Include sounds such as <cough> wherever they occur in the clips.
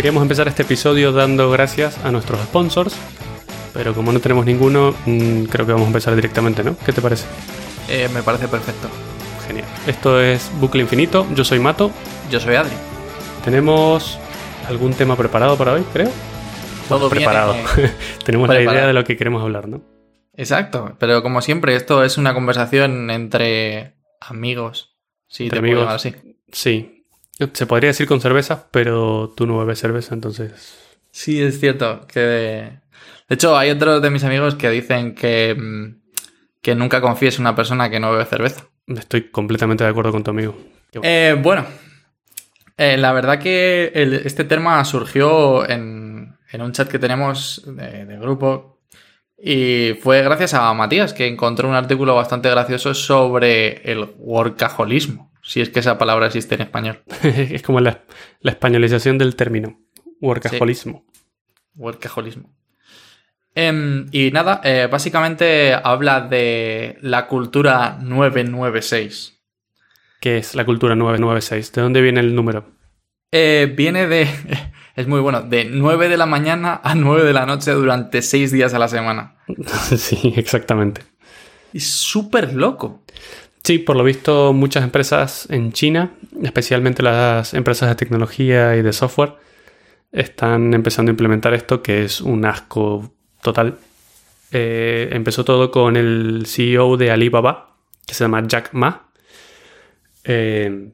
queríamos empezar este episodio dando gracias a nuestros sponsors, pero como no tenemos ninguno, mm, creo que vamos a empezar directamente, ¿no? ¿Qué te parece? Eh, me parece perfecto. Genial. Esto es Bucle Infinito, yo soy Mato. Yo soy Adri. Tenemos algún tema preparado para hoy, creo. Todo preparado. <laughs> Tenemos la idea de lo que queremos hablar, ¿no? Exacto, pero como siempre, esto es una conversación entre amigos. Sí, Entre te puedo amigos. llamar así. Sí. Se podría decir con cerveza, pero tú no bebes cerveza, entonces. Sí, es cierto. Que de hecho, hay otros de mis amigos que dicen que, mm, que nunca confíes en una persona que no bebe cerveza. Estoy completamente de acuerdo con tu amigo. Bueno. Eh, bueno, eh, la verdad que el- este tema surgió en, en un chat que tenemos de, de grupo y fue gracias a Matías que encontró un artículo bastante gracioso sobre el workaholismo, si es que esa palabra existe en español. <laughs> es como la, la españolización del término. Workaholismo. Workaholismo. Em, y nada, eh, básicamente habla de la cultura 996. ¿Qué es la cultura 996? ¿De dónde viene el número? Eh, viene de. <laughs> Es muy bueno. De 9 de la mañana a 9 de la noche durante 6 días a la semana. <laughs> sí, exactamente. Es súper loco. Sí, por lo visto muchas empresas en China, especialmente las empresas de tecnología y de software, están empezando a implementar esto que es un asco total. Eh, empezó todo con el CEO de Alibaba, que se llama Jack Ma. Eh,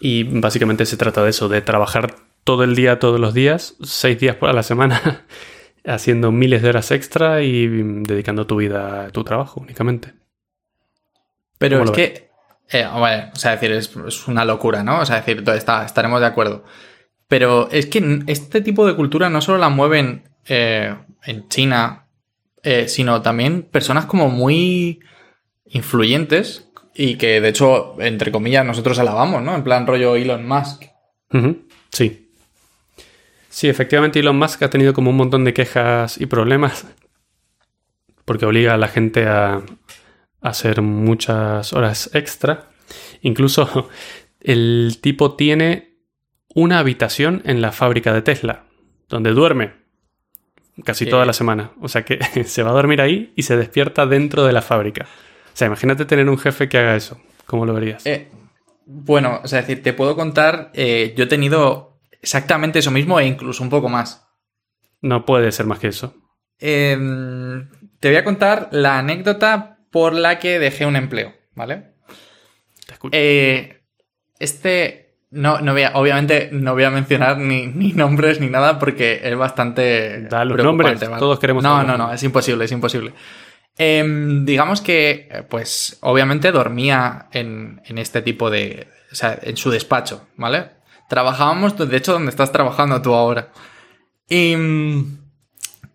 y básicamente se trata de eso, de trabajar todo el día, todos los días, seis días a la semana, <laughs> haciendo miles de horas extra y dedicando tu vida a tu trabajo únicamente. Pero ¿Cómo es que. eh, bueno, o sea, decir, es, es una locura, ¿no? O sea, decir, está, estaremos de acuerdo. Pero es que este tipo de cultura no solo la mueven eh, en China, eh, sino también personas como muy influyentes y que de hecho, entre comillas, nosotros alabamos, ¿no? En plan rollo Elon Musk. Sí. Sí, efectivamente Elon Musk ha tenido como un montón de quejas y problemas porque obliga a la gente a hacer muchas horas extra. Incluso <laughs> el tipo tiene una habitación en la fábrica de Tesla, donde duerme casi Sí. toda la semana. O sea que <laughs> se va a dormir ahí y se despierta dentro de la fábrica. O sea, imagínate tener un jefe que haga eso. ¿Cómo lo verías? Eh, bueno, o sea, decir, te puedo contar, eh, yo he tenido exactamente eso mismo e incluso un poco más. No puede ser más que eso. Em, te voy a contar la anécdota por la que dejé un empleo, ¿vale? Te escucho. Eh, este, no, no voy a- obviamente no voy a mencionar ni, ni nombres ni nada porque es bastante. Da los nombres, todos queremos No, no, no, es imposible, es imposible. Em, digamos que, eh, pues, obviamente dormía en, en este tipo de. O sea, en su despacho, ¿vale? Trabajábamos, de hecho, donde estás trabajando tú ahora. Y.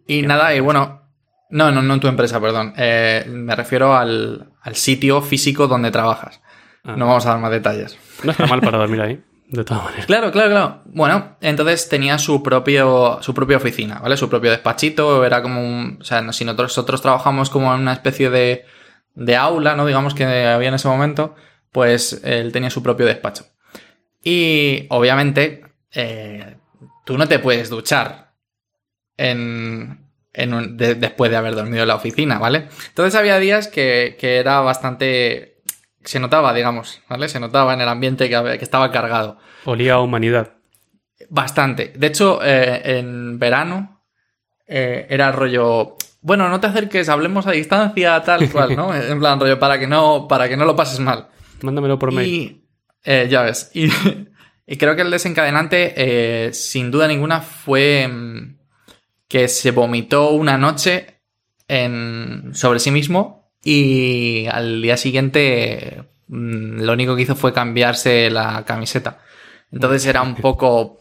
Y nada, y bueno. No, no, no en tu empresa, perdón. Eh, me refiero al, al sitio físico donde trabajas. Ah. No vamos a dar más detalles. No está mal para dormir ahí, <laughs> de todas maneras. Claro, claro, claro. Bueno, entonces tenía su propio, su propia oficina, ¿vale? Su propio despachito, era como un... O sea, si nosotros, nosotros trabajamos como en una especie de, de aula, ¿no? Digamos que había en ese momento, pues él tenía su propio despacho. Y obviamente, eh, tú no te puedes duchar en, en un- de- después de haber dormido en la oficina, ¿vale? Entonces había días que, que era bastante... Se notaba, digamos, ¿vale? Se notaba en el ambiente que, que estaba cargado. Olía a humanidad. Bastante. De hecho, eh, en verano eh, era rollo. Bueno, no te acerques, hablemos a distancia, tal cual, ¿no? <laughs> En plan, rollo, para que no, para que no lo pases mal. Mándamelo por mail. Y. eh, ya ves. <laughs> Y, y creo que el desencadenante, eh, sin duda ninguna, fue mm, que se vomitó una noche en, sobre sí mismo y al día siguiente mm, lo único que hizo fue cambiarse la camiseta. Entonces era un poco...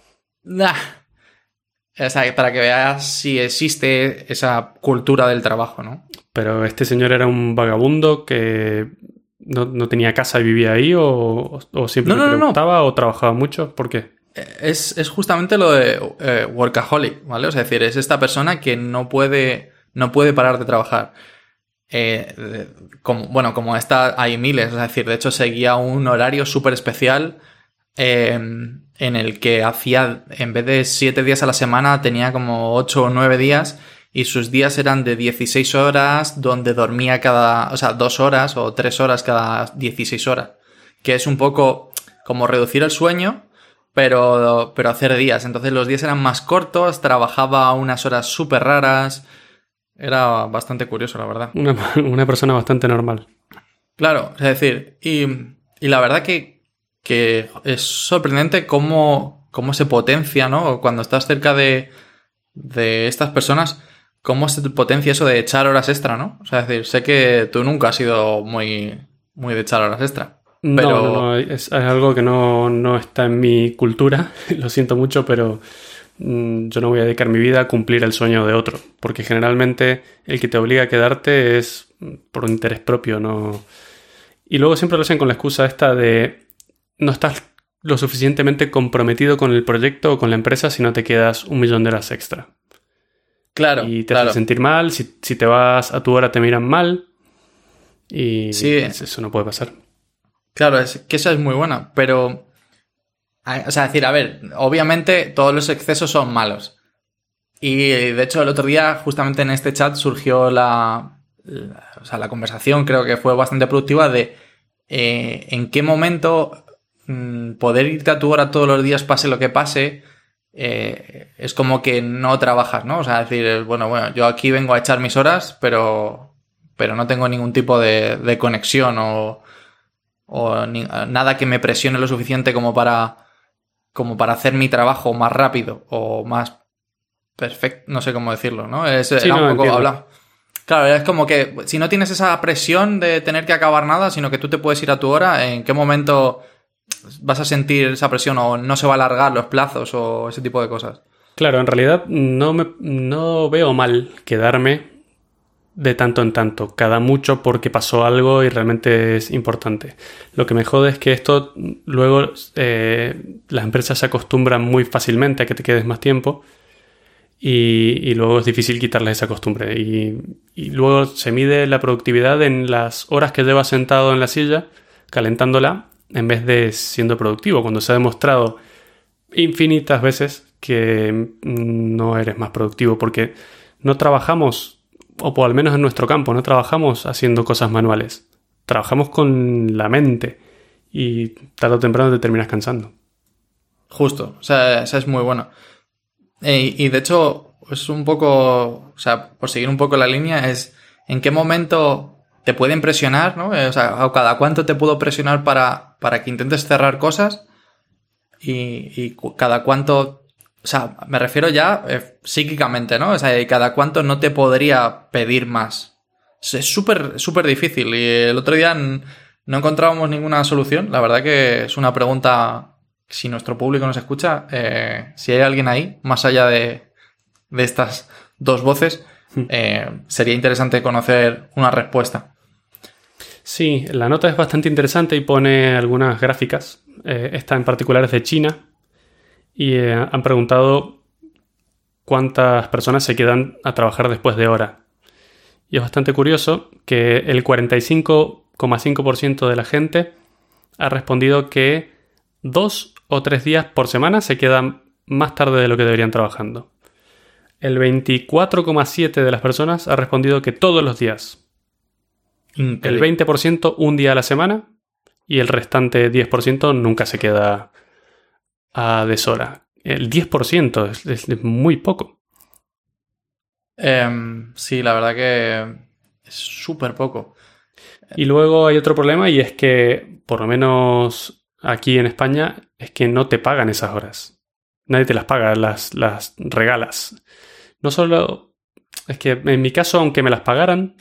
O sea, para que veas si existe esa cultura del trabajo, ¿no? Pero este señor era un vagabundo que no, no tenía casa y vivía ahí, o, o siempre No, no, no, no. gustaba o trabajaba mucho. ¿Por qué? Es, es justamente lo de eh, workaholic, ¿vale? O sea, es decir, es esta persona que no puede, no puede parar de trabajar. Eh, bueno, como está, hay miles, es decir, de hecho seguía un horario súper especial. eh, en el que hacía, en vez de 7 días a la semana, tenía como 8 o 9 días y sus días eran de 16 horas, donde dormía cada, o sea, 2 horas o 3 horas cada 16 horas, que es un poco como reducir el sueño, pero, pero hacer días. Entonces los días eran más cortos, trabajaba unas horas súper raras. Era bastante curioso, la verdad. Una, <laughs> una, persona bastante normal. Claro, es decir, y, y la verdad que, que, es sorprendente cómo, cómo se potencia, ¿no? Cuando estás cerca de, de estas personas, cómo se potencia eso de echar horas extra, ¿no? O sea, es decir, sé que tú nunca has sido muy, muy de echar horas extra. Pero... No, no, es, algo que no, no, está en mi cultura, <laughs> lo siento mucho, pero mm, yo no voy a dedicar mi vida a cumplir el sueño de otro, porque generalmente el que te obliga a quedarte es por un interés propio, no... Y luego siempre lo hacen con la excusa esta de no estás lo suficientemente comprometido con el proyecto o con la empresa si no te quedas un millón de horas extra. Claro. Y te claro. hace sentir mal, si, si, te vas a tu hora te miran mal. Y sí. eso no puede pasar. Claro, es que esa es muy buena, pero... O sea, decir, a ver, obviamente todos los excesos son malos. Y de hecho el otro día, justamente en este chat, surgió la, o sea, la conversación, creo que fue bastante productiva, de eh, en qué momento mmm, poder irte a tu hora todos los días, pase lo que pase, eh, es como que no trabajas, ¿no? O sea, decir, bueno, bueno, yo aquí vengo a echar mis horas, pero, pero no tengo ningún tipo de, de conexión o, o ni, nada que me presione lo suficiente como para, como para hacer mi trabajo más rápido o más perfecto, no sé cómo decirlo, ¿no? Es, sí, era no, un poco hablar. Claro, es como que si no tienes esa presión de tener que acabar nada, sino que tú te puedes ir a tu hora, ¿en qué momento vas a sentir esa presión o no se va a alargar los plazos o ese tipo de cosas? Claro, en realidad no, me, no veo mal quedarme de tanto en tanto, cada mucho porque pasó algo y realmente es importante. Lo que me jode es que esto luego eh, las empresas se acostumbran muy fácilmente a que te quedes más tiempo y, luego es difícil quitarles esa costumbre. Y, y, luego se mide la productividad en las horas que llevas sentado en la silla, calentándola, en vez de siendo productivo, cuando se ha demostrado infinitas veces que no eres más productivo porque no trabajamos, o por al menos en nuestro campo, no trabajamos haciendo cosas manuales. Trabajamos con la mente y tarde o temprano te terminas cansando. Justo, o sea, es muy bueno. E, y de hecho, es un poco, o sea, por seguir un poco la línea, es en qué momento te pueden presionar, ¿no? O sea, o cada cuánto te puedo presionar para, para que intentes cerrar cosas y, y cada cuánto, o sea, me refiero ya eh, psíquicamente, ¿no? O sea, cada cuánto no te podría pedir más. Es súper, súper difícil y el otro día no encontrábamos ninguna solución. La verdad que es una pregunta si nuestro público nos escucha, eh, si hay alguien ahí, más allá de, de estas dos voces, eh, sería interesante conocer una respuesta. Sí, la nota es bastante interesante y pone algunas gráficas. Eh, esta en particular es de China y han preguntado cuántas personas se quedan a trabajar después de hora. Y es bastante curioso que el 45,5% de la gente ha respondido que dos o tres días por semana se quedan más tarde de lo que deberían trabajando. El 24,7% de las personas ha respondido que todos los días. El 20% un día a la semana y el restante 10% nunca se queda a deshora. El 10% es, es, es muy poco. Eh, sí, la verdad que es súper poco. Y luego hay otro problema y es que, por lo menos aquí en España, es que no te pagan esas horas. Nadie te las paga, las, las regalas. No solo... Es que en mi caso, aunque me las pagaran,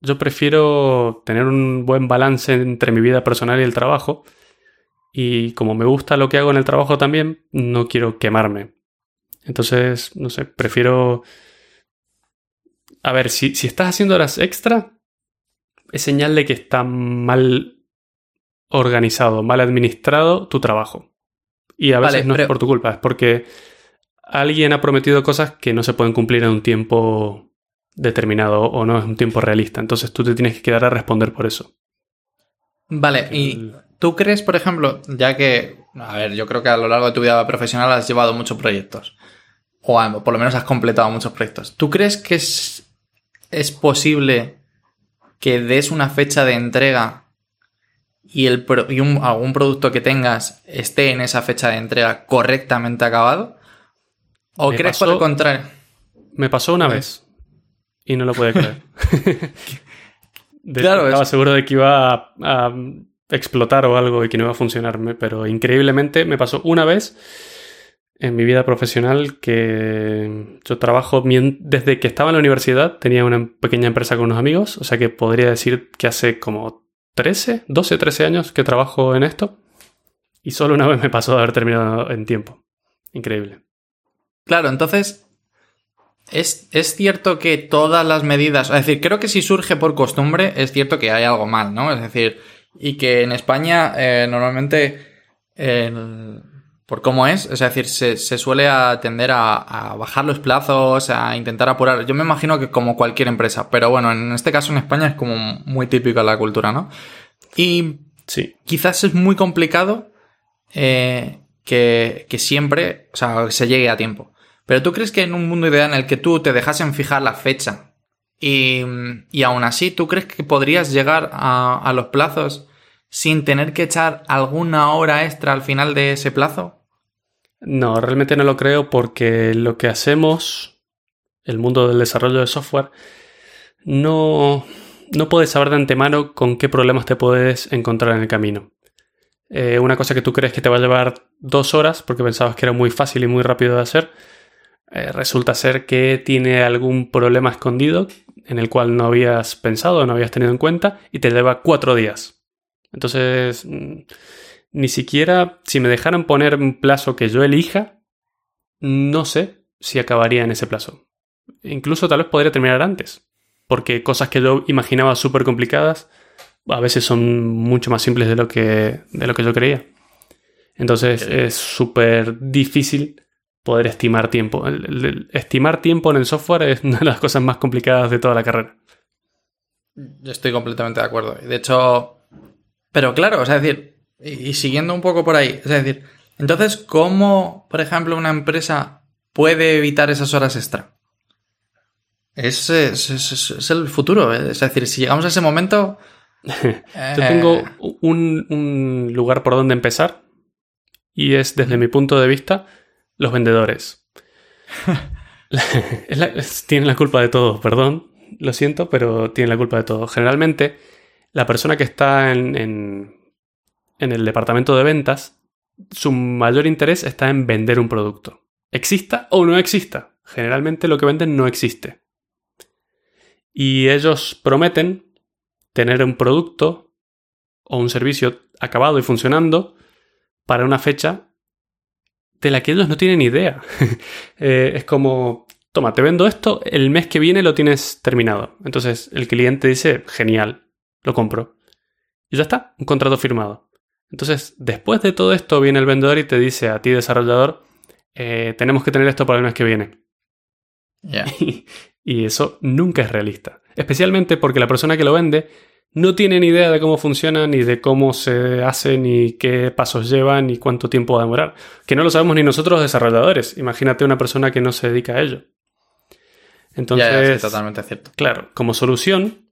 yo prefiero tener un buen balance entre mi vida personal y el trabajo. Y como me gusta lo que hago en el trabajo también, no quiero quemarme. Entonces, no sé, prefiero... A ver, si, si estás haciendo horas extra, es señal de que está mal organizado, mal administrado tu trabajo. Y a veces Vale, no pero- es por tu culpa, es porque alguien ha prometido cosas que no se pueden cumplir en un tiempo determinado o no es un tiempo realista. Entonces tú te tienes que quedar a responder por eso. Vale, y tú crees, por ejemplo, ya que A ver, yo creo que a lo largo de tu vida profesional has llevado muchos proyectos. O por lo menos has completado muchos proyectos. ¿Tú crees que es, es posible que des una fecha de entrega y, el, y algún producto que tengas esté en esa fecha de entrega correctamente acabado? ¿O crees por el contrario? Me pasó una vez y no lo puede creer. <laughs> claro, estaba seguro de que iba a, explotar o algo y que no iba a funcionarme, pero increíblemente me pasó una vez en mi vida profesional que yo trabajo desde que estaba en la universidad, tenía una pequeña empresa con unos amigos, o sea que podría decir que hace como 13, 12, 13 años que trabajo en esto y solo una vez me pasó de haber terminado en tiempo. Increíble. Claro, entonces es, cierto que todas las medidas, es decir, creo que si surge por costumbre, es cierto que hay algo mal, ¿no? Es decir, y que en España eh, normalmente, por cómo es, es decir, se, suele atender a, bajar los plazos, a intentar apurar. Yo me imagino que como cualquier empresa, pero bueno, en este caso en España es como muy típico la cultura, ¿no? Y sí. quizás es muy complicado eh, que, que siempre, o sea, se llegue a tiempo. Pero tú crees que en un mundo ideal en el que tú te dejasen fijar la fecha y, aún así tú crees que podrías llegar a, los plazos sin tener que echar alguna hora extra al final de ese plazo? No, realmente no lo creo porque lo que hacemos, el mundo del desarrollo de software, no, no puedes saber de antemano con qué problemas te puedes encontrar en el camino. Eh, una cosa que tú crees que te va a llevar dos horas porque pensabas que era muy fácil y muy rápido de hacer, eh, resulta ser que tiene algún problema escondido en el cual no habías pensado, no habías tenido en cuenta y te lleva cuatro días. Entonces, mm, ni siquiera si me dejaran poner un plazo que yo elija, no sé si acabaría en ese plazo. Incluso tal vez podría terminar antes, porque cosas que yo imaginaba súper complicadas a veces son mucho más simples de lo que, de lo que yo creía. Entonces es súper difícil poder estimar tiempo. estimar tiempo en el software es una de las cosas más complicadas de toda la carrera. Yo estoy completamente de acuerdo. De hecho, pero claro, o sea, es decir, y, siguiendo un poco por ahí, es decir, entonces, ¿cómo, por ejemplo, una empresa puede evitar esas horas extra? Es, es, el futuro, ¿eh? es decir, si llegamos a ese momento... <laughs> Yo tengo eh, un, un lugar por donde empezar y es, desde mi punto de vista, los vendedores. <laughs> tienen la culpa de todo, perdón, lo siento, pero tienen la culpa de todo. Generalmente, la persona que está en, en, el departamento de ventas, su mayor interés está en vender un producto. Exista o no exista. Generalmente lo que venden no existe. Y ellos prometen tener un producto o un servicio acabado y funcionando para una fecha de la que ellos no tienen idea. <laughs> Eh, es como, toma, te vendo esto, el mes que viene lo tienes terminado. Entonces el cliente dice, genial, lo compro. Y ya está, un contrato firmado. Entonces, después de todo esto viene el vendedor y te dice a ti, desarrollador, eh, tenemos que tener esto para el mes que viene. <laughs> y eso nunca es realista. Especialmente porque la persona que lo vende no tienen idea de cómo funciona, ni de cómo se hace, ni qué pasos llevan, ni cuánto tiempo va a demorar. Que no lo sabemos ni nosotros desarrolladores. Imagínate una persona que no se dedica a ello. Entonces, totalmente cierto. Claro, como solución,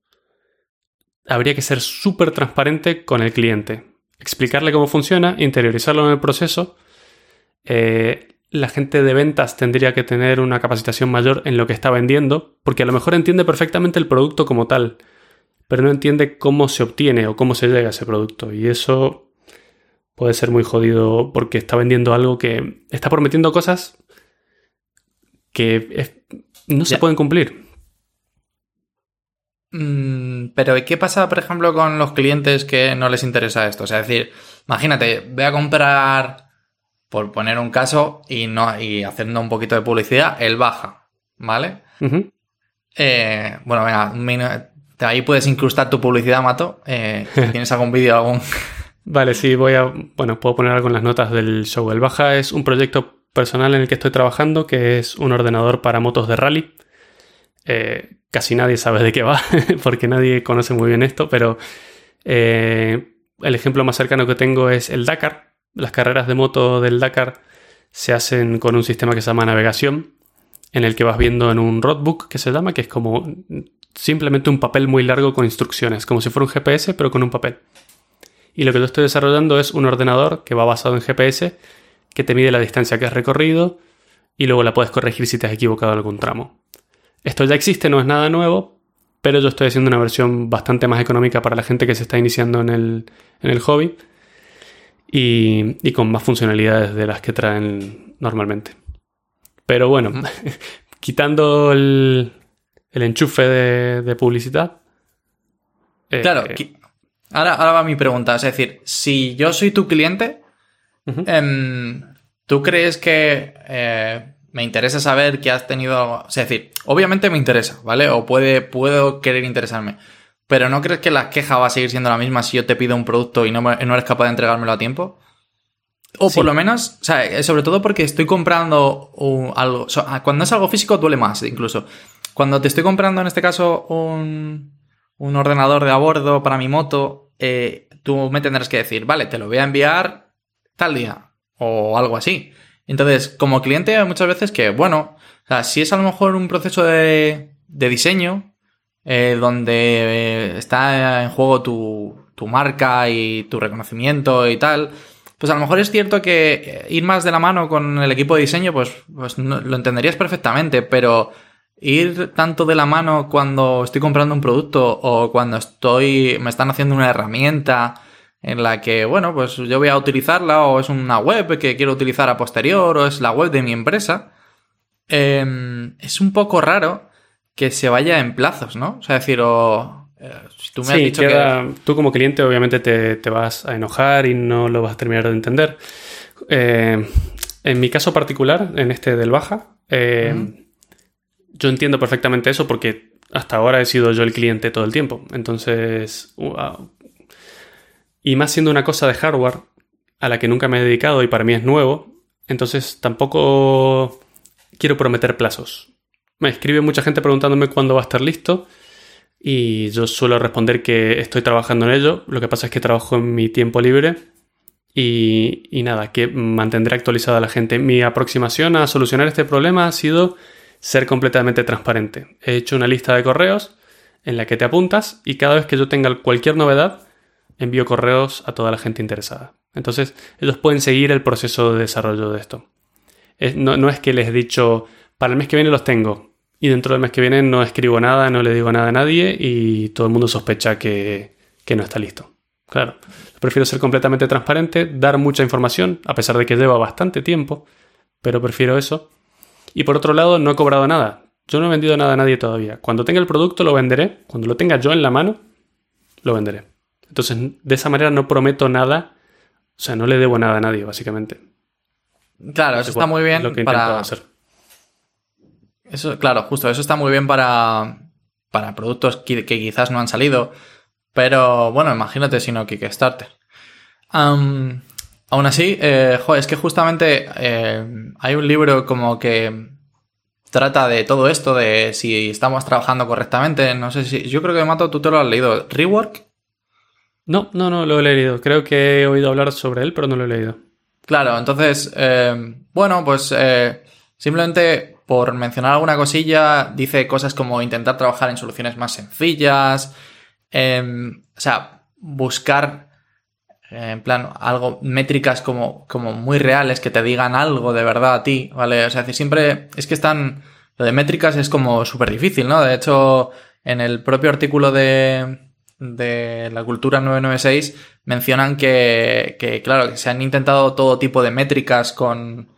habría que ser súper transparente con el cliente. Explicarle cómo funciona, interiorizarlo en el proceso. Eh, la gente de ventas tendría que tener una capacitación mayor en lo que está vendiendo, porque a lo mejor entiende perfectamente el producto como tal pero no entiende cómo se obtiene o cómo se llega a ese producto. Y eso puede ser muy jodido porque está vendiendo algo que está prometiendo cosas que no se pueden cumplir. Mm, pero ¿qué pasa, por ejemplo, con los clientes que no les interesa esto? O sea, es decir, imagínate, voy a comprar, por poner un caso y, no, y haciendo un poquito de publicidad, el baja, ¿vale? Eh, bueno, venga, Ahí puedes incrustar tu publicidad, Mato. Eh, <laughs> si tienes algún vídeo, algún... Vale, sí, voy a... Bueno, puedo poner algo en las notas del show. El Baja es un proyecto personal en el que estoy trabajando, que es un ordenador para motos de rally. Eh, casi nadie sabe de qué va, <laughs> porque nadie conoce muy bien esto, pero eh, el ejemplo más cercano que tengo es el Dakar, Las carreras de moto del Dakar se hacen con un sistema que se llama navegación, en el que vas viendo en un roadbook que se llama, que es como simplemente un papel muy largo con instrucciones, como si fuera un GPS, pero con un papel. Y lo que yo estoy desarrollando es un ordenador que va basado en GPS, que te mide la distancia que has recorrido y luego la puedes corregir si te has equivocado en algún tramo. Esto ya existe, no es nada nuevo, pero yo estoy haciendo una versión bastante más económica para la gente que se está iniciando en el, hobby y, con más funcionalidades de las que traen normalmente. Pero bueno, <laughs> quitando el, enchufe de, publicidad. Eh, claro, ahora, ahora va mi pregunta. Es decir, si yo soy tu cliente, em, ¿tú crees que eh, me interesa saber que has tenido algo. es decir, obviamente me interesa, ¿vale? O puede, puedo querer interesarme. Pero ¿no crees que la queja va a seguir siendo la misma si yo te pido un producto y no, no eres capaz de entregármelo a tiempo? O por lo menos, o sea, eh, sobre todo porque estoy comprando algo. Cuando es algo físico duele más, incluso. Cuando te estoy comprando, en este caso, un, un ordenador de a bordo para mi moto, eh, tú me tendrás que decir, vale, te lo voy a enviar tal día. O algo así. Entonces, como cliente hay muchas veces que, bueno, o sea, si es a lo mejor un proceso de, diseño eh, donde eh, está en juego tu, tu marca y tu reconocimiento y tal, pues a lo mejor es cierto que ir más de la mano con el equipo de diseño, pues, pues lo entenderías perfectamente, pero ir tanto de la mano cuando estoy comprando un producto o cuando estoy, me están haciendo una herramienta en la que, bueno, pues yo voy a utilizarla o es una web que quiero utilizar a posterior o es la web de mi empresa, em, es un poco raro que se vaya en plazos, ¿no? O sea, decir, o, eh, si tú me has dicho que... Tú como cliente obviamente te, vas a enojar y no lo vas a terminar de entender. Eh, en mi caso particular, en este del Baja, eh, yo entiendo perfectamente eso porque hasta ahora he sido yo el cliente todo el tiempo. Entonces, y más siendo una cosa de hardware a la que nunca me he dedicado y para mí es nuevo, entonces tampoco quiero prometer plazos. Me escribe mucha gente preguntándome cuándo va a estar listo y yo suelo responder que estoy trabajando en ello. Lo que pasa es que trabajo en mi tiempo libre y, y nada, que mantendré actualizada a la gente. Mi aproximación a solucionar este problema ha sido ser completamente transparente. He hecho una lista de correos en la que te apuntas y cada vez que yo tenga cualquier novedad, envío correos a toda la gente interesada. Entonces, ellos pueden seguir el proceso de desarrollo de esto. no, es que les he dicho, para el mes que viene los tengo, y dentro del mes que viene no escribo nada, no le digo nada a nadie, y todo el mundo sospecha que, que no está listo. Claro, prefiero ser completamente transparente, dar mucha información, a pesar de que lleva bastante tiempo, pero prefiero eso. Y por otro lado, no he cobrado nada. Yo no he vendido nada a nadie todavía. Cuando tenga el producto lo venderé. Cuando lo tenga yo en la mano, lo venderé. Entonces, de esa manera no prometo nada, o sea, no le debo nada a nadie, básicamente. Claro, eso está muy bien lo que para hacer. Eso, claro, justo, eso está muy bien para, para productos que, quizás no han salido, pero bueno, imagínate si no Kickstarter. Um, aún así, eh, es que justamente eh, hay un libro como que trata de todo esto, de si estamos trabajando correctamente. No sé si. Yo creo que Mato, tú te lo has leído. Rework. No, no, no lo he leído. Creo que he oído hablar sobre él, pero no lo he leído. Claro, entonces, eh, bueno, pues eh, simplemente por mencionar alguna cosilla, dice cosas como intentar trabajar en soluciones más sencillas, em, o sea, buscar, en plan, algo, métricas como, como muy reales que te digan algo de verdad a ti, ¿vale? O sea, siempre es que están, lo de métricas es como súper difícil, ¿no? De hecho, en el propio artículo de, de la cultura 996 mencionan que, que, claro, que se han intentado todo tipo de métricas con,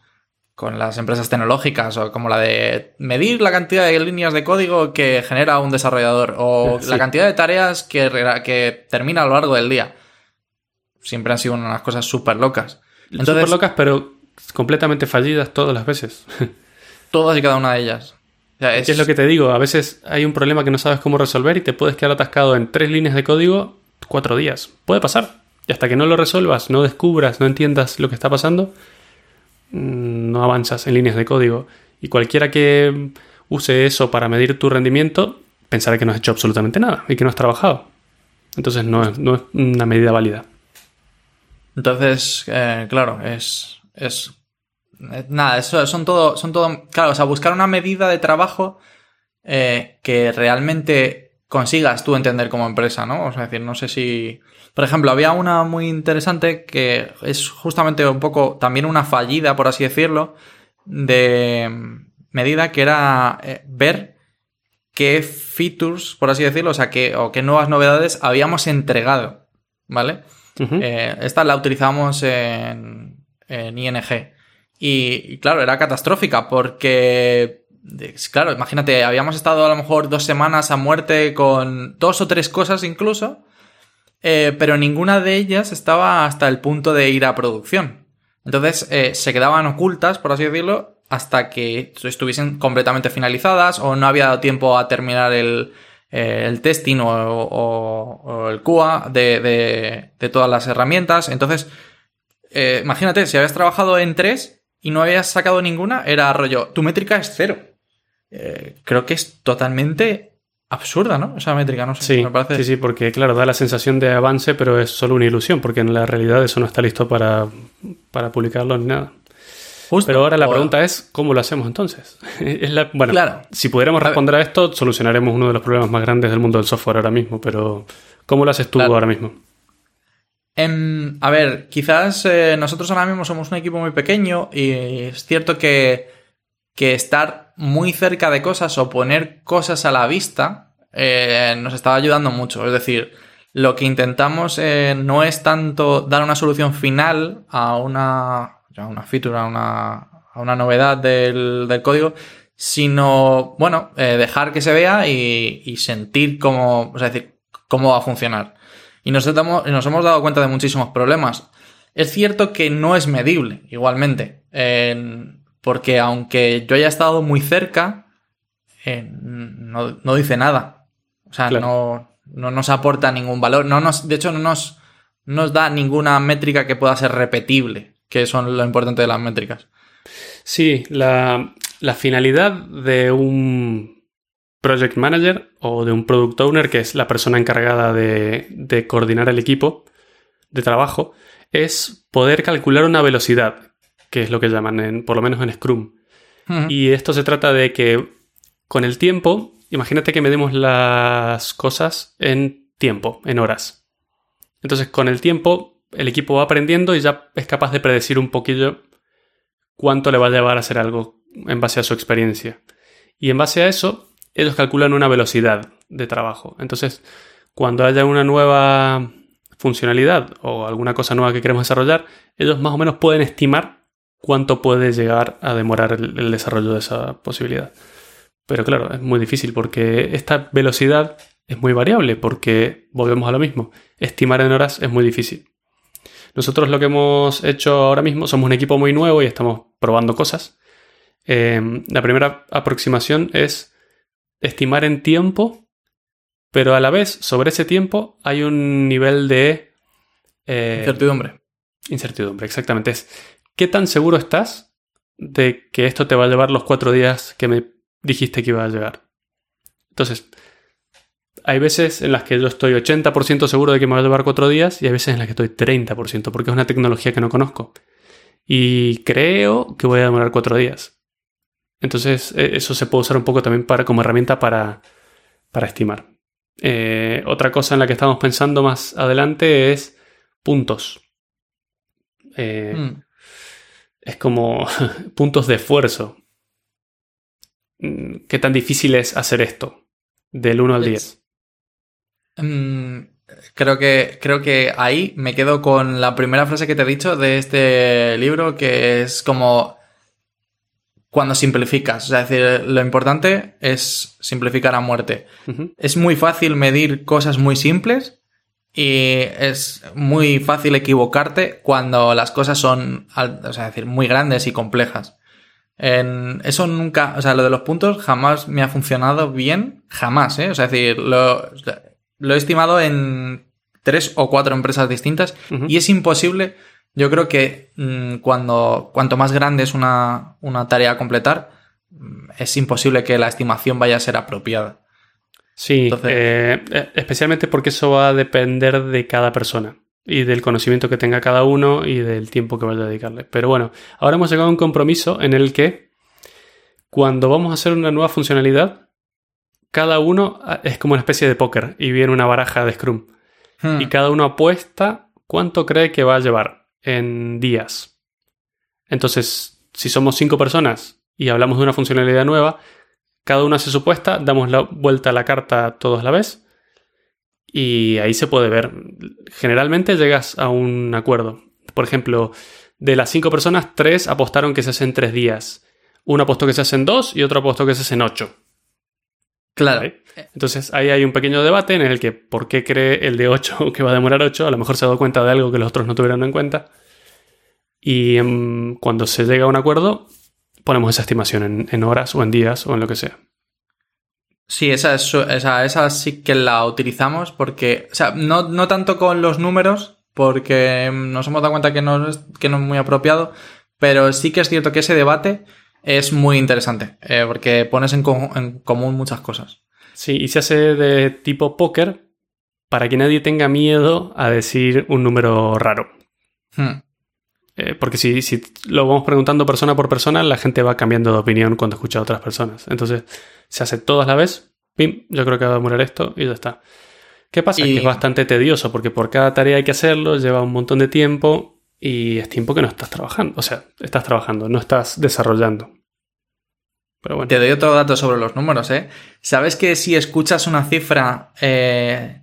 con las empresas tecnológicas, o como la de medir la cantidad de líneas de código que genera un desarrollador, o <laughs> la cantidad de tareas que, que termina a lo largo del día. Siempre han sido unas cosas súper locas. Súper locas, pero completamente fallidas todas las veces. <laughs> todas y cada una de ellas es... lo que te digo, a veces hay un problema que no sabes cómo resolver y te puedes quedar atascado en tres líneas de código cuatro días. Puede pasar. Y hasta que no lo resuelvas, no descubras, no entiendas lo que está pasando, mm, no avanzas en líneas de código. Y cualquiera que use eso para medir tu rendimiento pensará que no has hecho absolutamente nada y que no has trabajado. Entonces no es, no es una medida válida. Entonces, eh, claro, es, es, nada, eso son todo, son todo, claro, o sea, buscar una medida de trabajo eh, que realmente consigas tú entender como empresa, ¿no? O sea, decir, no sé si, por ejemplo, había una muy interesante que es justamente un poco también una fallida, por así decirlo, de medida que era eh, ver qué features, por así decirlo, o sea, qué, o qué nuevas novedades habíamos entregado, ¿vale? Eh, esta la utilizábamos en, en ING. Y, claro, era catastrófica porque, claro, imagínate, habíamos estado a lo mejor dos semanas a muerte con dos o tres cosas incluso, eh, pero ninguna de ellas estaba hasta el punto de ir a producción. Entonces se quedaban ocultas, por así decirlo, hasta que estuviesen completamente finalizadas o no había dado tiempo a terminar el, eh, testing o, el QA de, todas las herramientas. Entonces, eh, imagínate, si habías trabajado en tres y no habías sacado ninguna, era rollo, tu métrica es cero. Eh, creo que es totalmente absurda, ¿no? Esa métrica, no sé. Sí, me parece... sí, sí, porque claro, da la sensación de avance, pero es solo una ilusión, porque en la realidad eso no está listo para, para publicarlo ni nada. Pero ahora la pregunta es, ¿cómo lo hacemos entonces? <laughs> es la, bueno, si pudiéramos responder a, esto, solucionaremos uno de los problemas más grandes del mundo del software ahora mismo, pero ¿cómo lo haces tú ahora mismo? Em, a ver, quizás eh, nosotros ahora mismo somos un equipo muy pequeño y es cierto que, que estar muy cerca de cosas o poner cosas a la vista eh, nos estaba ayudando mucho. Es decir, lo que intentamos eh, no es tanto dar una solución final a una, ya una feature, a una, una novedad del, código, sino, bueno, eh, dejar que se vea y, sentir cómo, o sea, decir, cómo va a funcionar. Y nos, nos hemos dado cuenta de muchísimos problemas. Es cierto que no es medible, igualmente, porque aunque yo haya estado muy cerca, eh, no, dice nada. O sea, no, no nos aporta ningún valor. No nos, de hecho, no nos, nos da ninguna métrica que pueda ser repetible que son lo importante de las métricas. Sí, la, finalidad de un project manager o de un product owner, que es la persona encargada de, coordinar el equipo de trabajo, es poder calcular una velocidad, que es lo que llaman, en, por lo menos en Scrum. Y esto se trata de que con el tiempo, imagínate que medimos las cosas en tiempo, en horas. Entonces, con el tiempo el equipo va aprendiendo y ya es capaz de predecir un poquillo cuánto le va a llevar a hacer algo en base a su experiencia. Y en base a eso, ellos calculan una velocidad de trabajo. Entonces, cuando haya una nueva funcionalidad o alguna cosa nueva que queremos desarrollar, ellos más o menos pueden estimar cuánto puede llegar a demorar el, el desarrollo de esa posibilidad. Pero claro, es muy difícil porque esta velocidad es muy variable porque volvemos a lo mismo. Estimar en horas es muy difícil. Nosotros lo que hemos hecho ahora mismo, somos un equipo muy nuevo y estamos probando cosas. Em, la primera aproximación es estimar en tiempo, pero a la vez sobre ese tiempo hay un nivel de... Eh, incertidumbre. Incertidumbre, exactamente. Es qué tan seguro estás de que esto te va a llevar los cuatro días que me dijiste que iba a llegar. Entonces, hay veces en las que yo estoy 80% seguro de que me va a llevar cuatro días y hay veces en las que estoy 30% porque es una tecnología que no conozco. Y creo que voy a demorar cuatro días. Entonces e, eso se puede usar un poco también para, como herramienta para, para estimar. Eh, otra cosa en la que estamos pensando más adelante es puntos. Eh, hmm. Es como <laughs> puntos de esfuerzo. Mm, ¿Qué tan difícil es hacer esto? Del 1 al 10. Mm, creo, que, creo que ahí me quedo con la primera frase que te he dicho de este libro, que es como cuando simplificas. es decir, lo importante es simplificar a muerte. Es muy fácil medir cosas muy simples y es muy fácil equivocarte cuando las cosas son, o sea, decir, muy grandes y complejas. En eso nunca, o sea, lo de los puntos jamás me ha funcionado bien, jamás, ¿eh? O sea, decir, lo, lo he estimado en tres o cuatro empresas distintas y es imposible. Yo creo que mm, cuando cuanto más grande es una, tarea a completar, mm, es imposible que la estimación vaya a ser apropiada. Sí, eh, eh, especialmente porque eso va a depender de cada persona. y del conocimiento que tenga cada uno y del tiempo que vaya a dedicarle. Pero bueno, ahora hemos llegado a un compromiso en el que cuando vamos a hacer una nueva funcionalidad, cada uno ah, es como una especie de póker y viene una baraja de Scrum. Hmm. Y cada uno apuesta cuánto cree que va a llevar en días. Entonces, si somos cinco personas y hablamos de una funcionalidad nueva, cada uno hace su apuesta, damos la vuelta a la carta todos a la vez y ahí se puede ver. Generalmente llegas a un acuerdo. Por ejemplo, de las cinco personas, tres apostaron que se hacen tres días. Uno apostó que se hacen dos y otro apostó que se hacen ocho. Claro. ¿Vale? Entonces ahí hay un pequeño debate en el que por qué cree el de 8 <laughs> que va a demorar 8, a lo mejor se ha dado cuenta de algo que los otros no tuvieron en cuenta. Y em, cuando se llega a un acuerdo, ponemos esa estimación en, en horas o en días o en lo que sea. Sí, esa, es, esa, esa sí que la utilizamos porque, o sea, no, no tanto con los números, porque nos hemos dado cuenta que no, es, que no es muy apropiado, pero sí que es cierto que ese debate es muy interesante, eh, porque pones en, co- en común muchas cosas. Sí, y se hace de tipo póker para que nadie tenga miedo a decir un número raro. Hmm. Eh, porque si, si lo vamos preguntando persona por persona, la gente va cambiando de opinión cuando escucha a otras personas. Entonces, se hace todas la vez, pim, yo creo que va a demorar esto y ya está. ¿Qué pasa? Y- Que es bastante tedioso porque por cada tarea hay que hacerlo, lleva un montón de tiempo y es tiempo que no estás trabajando. O sea, estás trabajando, no estás desarrollando. Pero bueno. Te doy otro dato sobre los números, ¿eh? ¿Sabes que si escuchas una cifra eh,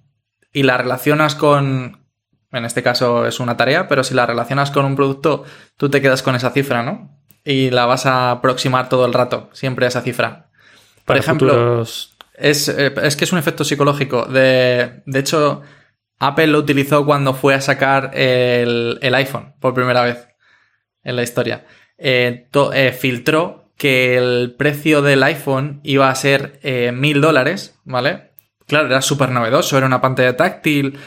y la relacionas con... En este caso es una tarea, pero si la relacionas con un producto, tú te quedas con esa cifra, ¿no? Y la vas a aproximar todo el rato, siempre a esa cifra. Por para ejemplo, futuros- es, eh, es que es un efecto psicológico. De, de hecho, Apple lo utilizó cuando fue a sacar el, el iPhone por primera vez en la historia. Eh, to- eh, filtró que el precio del iPhone iba a ser eh, mil dólares, ¿vale? Claro, era súper novedoso, era una pantalla táctil.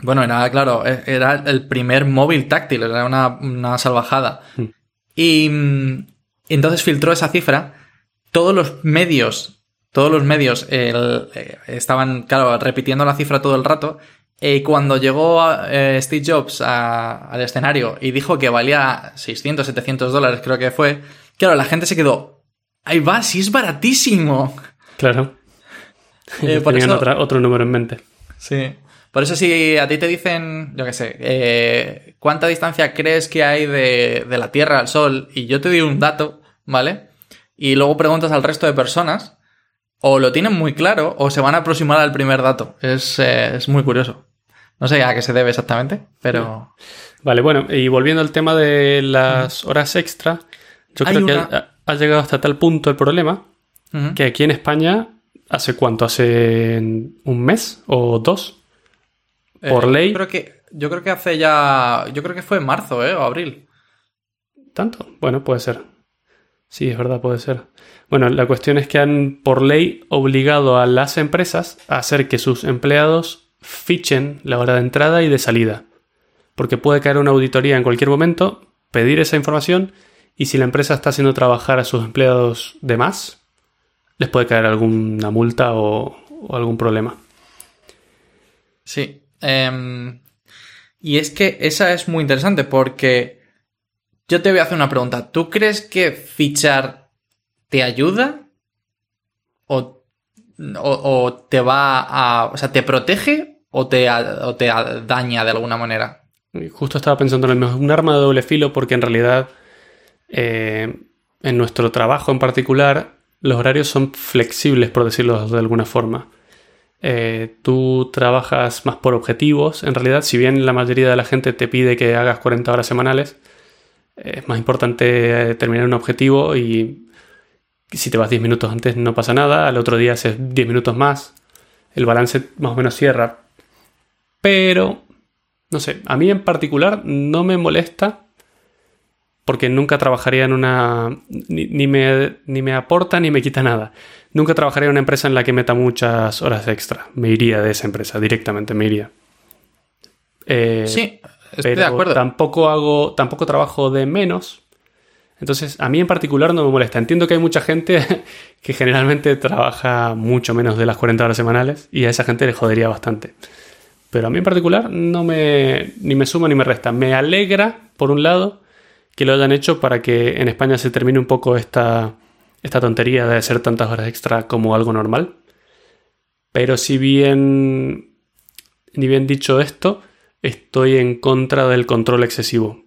bueno, era, claro, e- era el primer móvil táctil, era una, una salvajada. Mm. Y mm, entonces filtró esa cifra. Todos los medios, todos los medios el- eh, estaban, claro, repitiendo la cifra todo el rato. Y cuando llegó eh, Steve Jobs a- al escenario y dijo que valía 600, 700 dólares, creo que fue, claro, la gente se quedó. Ahí va, sí es baratísimo. Claro. <laughs> Eh, por Tenían eso- otra- otro número en mente. Sí. Por eso si a ti te dicen, yo qué sé, eh, ¿cuánta distancia crees que hay de, de la Tierra al Sol? Y yo te doy un dato, ¿vale? Y luego preguntas al resto de personas, o lo tienen muy claro, o se van a aproximar al primer dato. Es, eh, es muy curioso. No sé a qué se debe exactamente, pero... Vale, bueno, y volviendo al tema de las horas extra, yo Hay creo que ha, ha llegado hasta tal punto el problema que aquí en España, ¿hace cuánto? ¿Hace un mes o dos? por Eh, ley- Yo creo, que, yo creo que hace ya... Yo creo que fue en marzo, ¿eh? O abril. ¿Tanto? Bueno, puede ser. Sí, es verdad, puede ser. Bueno, la cuestión es que han por ley obligado a las empresas a hacer que sus empleados fichen la hora de entrada y de salida. Porque puede caer una auditoría en cualquier momento, pedir esa información y si la empresa está haciendo trabajar a sus empleados de más, les puede caer alguna multa o, algún problema. Sí. em, y es que esa es muy interesante porque yo te voy a hacer una pregunta. ¿Tú crees que fichar te ayuda? ¿O, o- te va a... O sea, ¿te protege o te, o te daña de alguna manera? Justo estaba pensando en lo mismo. Un arma de doble filo porque en realidad eh, en nuestro trabajo en particular los horarios son flexibles, por decirlo de alguna forma. Eh, tú trabajas más por objetivos. En realidad, si bien la mayoría de la gente te pide que hagas 40 horas semanales, es más importante eh, terminar un objetivo y si te vas 10 minutos antes no pasa nada, al otro día haces 10 minutos más, el balance más o menos cierra. Pero no sé, a mí en particular no me molesta porque nunca trabajaría en una... ni, ni me, ni me aporta ni me quita nada. Nunca trabajaría en una empresa en la que meta muchas horas extra. Me iría de esa empresa, directamente me iría. Eh, Sí, estoy pero de acuerdo. Tampoco hago, tampoco trabajo de menos. Entonces, a mí en particular no me molesta. Entiendo que hay mucha gente <laughs> que generalmente trabaja mucho menos de las 40 horas semanales y a esa gente le jodería bastante. Pero a mí en particular no me, ni me suma ni me resta. Me alegra, por un lado, que lo hayan hecho para que en España se termine un poco esta, esta tontería de hacer tantas horas extra como algo normal. Pero si bien, ni bien dicho esto, estoy en contra del control excesivo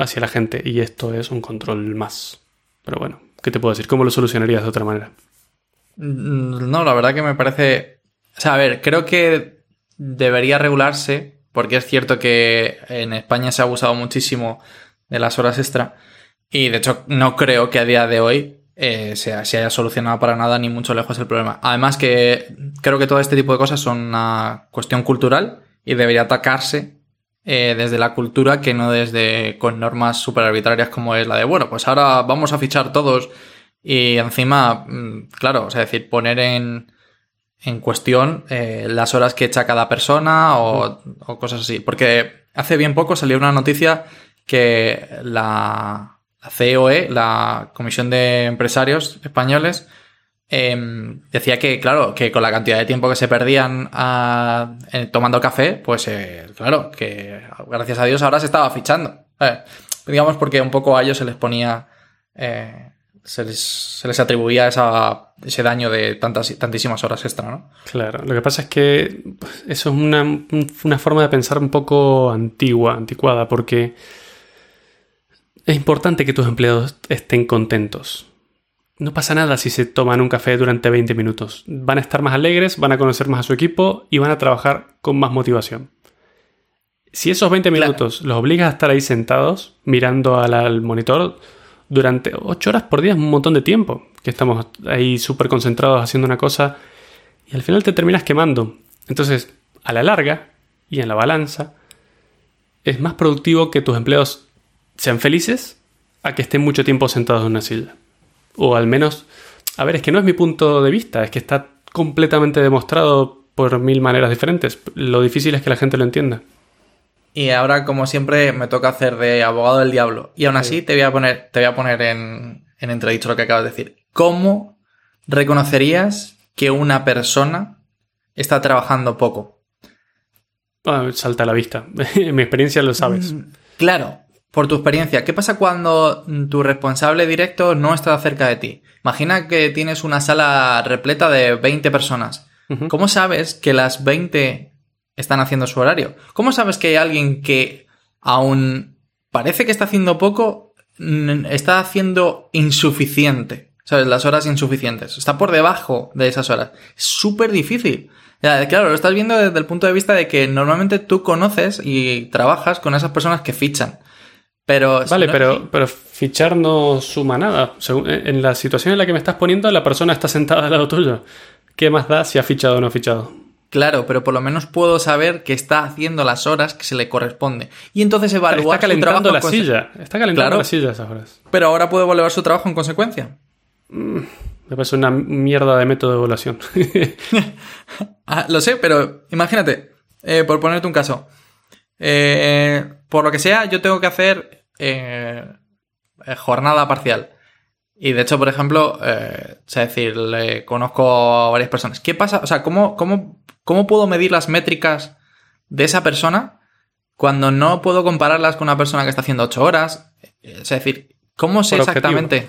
hacia la gente y esto es un control más. Pero bueno, ¿qué te puedo decir? ¿Cómo lo solucionarías de otra manera? Mm, no, la verdad que me parece... O sea, a ver, creo que debería regularse porque es cierto que en España se ha abusado muchísimo de las horas extra y de hecho no creo que a día de hoy eh, se, haya solucionado para nada ni mucho lejos el problema. Además que creo que todo este tipo de cosas son una cuestión cultural y debería atacarse eh, desde la cultura que no desde con normas súper arbitrarias como es la de, bueno, pues ahora vamos a fichar todos y encima, mm, claro, o sea, decir, poner en, en cuestión eh, las horas que echa cada persona o, o, cosas así. Porque hace bien poco salió una noticia que la, la COE, la Comisión de Empresarios Españoles, Em, decía que, claro, que con la cantidad de tiempo que se perdían ah, tomando café, pues eh, claro, que gracias a Dios ahora se estaba fichando. Digamos porque un poco a ellos se les ponía, eh, se, les, atribuía esa, ese daño de tantas, tantísimas horas extra, ¿no? Claro, lo que pasa es que eso es una, una forma de pensar un poco antigua, anticuada, porque es importante que tus empleados estén contentos no pasa nada si se toman un café durante 20 minutos. Van a estar más alegres, van a conocer más a su equipo y van a trabajar con más motivación. Si esos 20 minutos los obligas a estar ahí sentados mirando al, monitor durante 8 horas por día es un montón de tiempo que estamos ahí súper concentrados haciendo una cosa y al final te terminas quemando. Entonces, a la larga y en la balanza, es más productivo que tus empleados sean felices a que estén mucho tiempo sentados en una silla. O al menos, a ver, es que no es mi punto de vista, es que está completamente demostrado por mil maneras diferentes. Lo difícil es que la gente lo entienda. Y ahora, como siempre, me toca hacer de abogado del diablo. Y aún así te voy a poner, te voy a poner en, en entredicho lo que acabas de decir. ¿Cómo reconocerías que una persona está trabajando poco? Ah, salta a la vista. <laughs> en mi experiencia lo sabes. Mm, claro, por tu experiencia, ¿qué pasa cuando tu responsable directo no está cerca de ti? Imagina que tienes una sala repleta de 20 personas. ¿Cómo sabes que las 20 están haciendo su horario? ¿Cómo sabes que hay alguien que aún parece que está haciendo poco, está haciendo insuficiente? ¿Sabes? Las horas insuficientes. Está por debajo de esas horas. Es súper difícil. claro, lo estás viendo desde el punto de vista de que normalmente tú conoces y trabajas con esas personas que fichan. Pero, vale, pero, pero fichar no suma nada. en la situación en la que me estás poniendo, la persona está sentada al lado tuyo. ¿Qué más da si ha fichado o no ha fichado? Claro, pero por lo menos puedo saber que está haciendo las horas que se le corresponde. Y entonces evaluar está calentando la silla. Está calentando la silla esas horas. Pero ahora puedo evaluar su trabajo en consecuencia. Mm, me parece una mierda de método de evaluación. <laughs> Ah, lo sé, pero imagínate, eh, por ponerte un caso. Eh, por lo que sea, yo tengo que hacer eh, jornada parcial. Y de hecho, por ejemplo, eh, es decir, le conozco a varias personas. ¿Qué pasa? O sea, ¿cómo, cómo, cómo puedo medir las métricas de esa persona cuando no puedo compararlas con una persona que está haciendo 8 horas? Es decir, ¿cómo sé exactamente?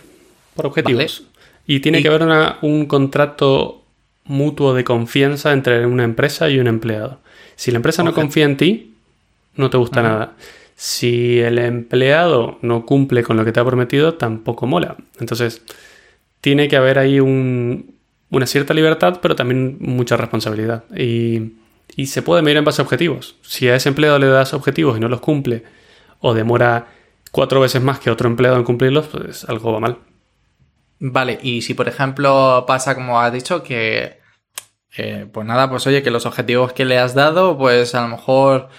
Por objetivos. Y tiene que haber un contrato mutuo de confianza entre una empresa y un empleado. Si la empresa no confía en ti, no te gusta nada. Si el empleado no cumple con lo que te ha prometido, tampoco mola. Entonces, tiene que haber ahí una cierta libertad, pero también mucha responsabilidad. Y, se puede medir en base a objetivos. Si a ese empleado le das objetivos y no los cumple, o demora cuatro veces más que otro empleado en cumplirlos, pues algo va mal. Vale, y si por ejemplo pasa como has dicho que, eh, pues nada, pues oye, que los objetivos que le has dado, pues a lo mejor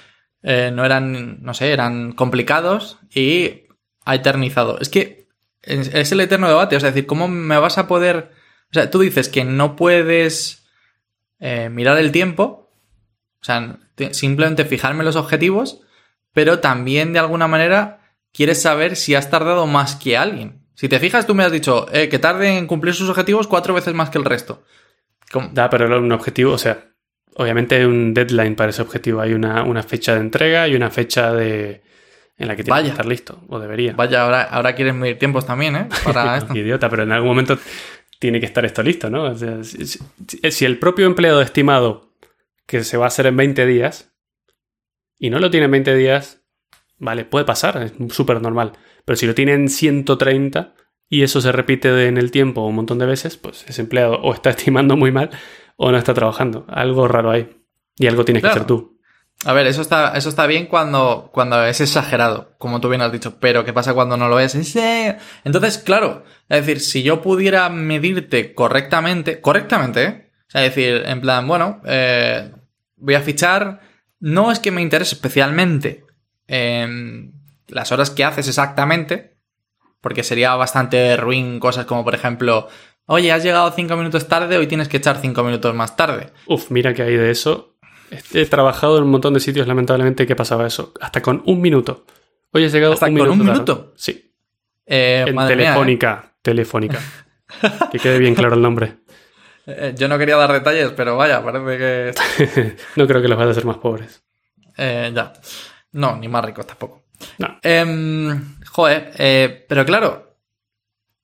eh, no eran, no sé, eran complicados y ha eternizado. Es que es el eterno debate, o sea, decir, ¿cómo me vas a poder... O sea, tú dices que no puedes eh, mirar el tiempo, o sea, simplemente fijarme los objetivos, pero también de alguna manera quieres saber si has tardado más que alguien. Si te fijas, tú me has dicho eh, que tarde en cumplir sus objetivos cuatro veces más que el resto. Da, pero un objetivo, o sea, Obviamente hay un deadline para ese objetivo. Hay una, una fecha de entrega y una fecha de en la que tiene que estar listo, o debería. Vaya, ahora, ahora quieres medir tiempos también, ¿eh? Para <laughs> esto. Idiota, pero en algún momento tiene que estar esto listo, ¿no? O sea, si, el propio empleado ha estimado que se va a hacer en 20 días y no lo tiene en 20 días, vale, puede pasar, es súper normal. Pero si lo tiene en 130 y eso se repite en el tiempo un montón de veces, pues ese empleado o está <laughs> estimando muy mal o no está trabajando. Algo raro hay. Y algo tienes Claro. que hacer tú. A ver, eso está, eso está bien cuando, cuando es exagerado, como tú bien has dicho, pero ¿qué pasa cuando no lo es? Eh, Entonces, claro, es decir, si yo pudiera medirte correctamente, correctamente, ¿eh? O sea, es decir, en plan, bueno, eh, voy a fichar, no es que me interese especialmente las horas que haces exactamente, porque sería bastante ruin cosas como, por ejemplo, oye, has llegado cinco minutos tarde, hoy tienes que echar cinco minutos más tarde. Uf, mira que hay de eso. He trabajado en un montón de sitios, lamentablemente, que pasaba eso. Hasta con un minuto. Hoy he llegado ¿Hasta un con minuto. un tarde. minuto? Sí. Eh, En mía, ¿eh? Telefónica. Telefónica. <laughs> que quede bien claro el nombre. Eh, yo no quería dar detalles, pero vaya, parece que. <laughs> no creo que los vaya a hacer más pobres. Eh, ya. No, ni más ricos tampoco. No. Em, joder, pero claro,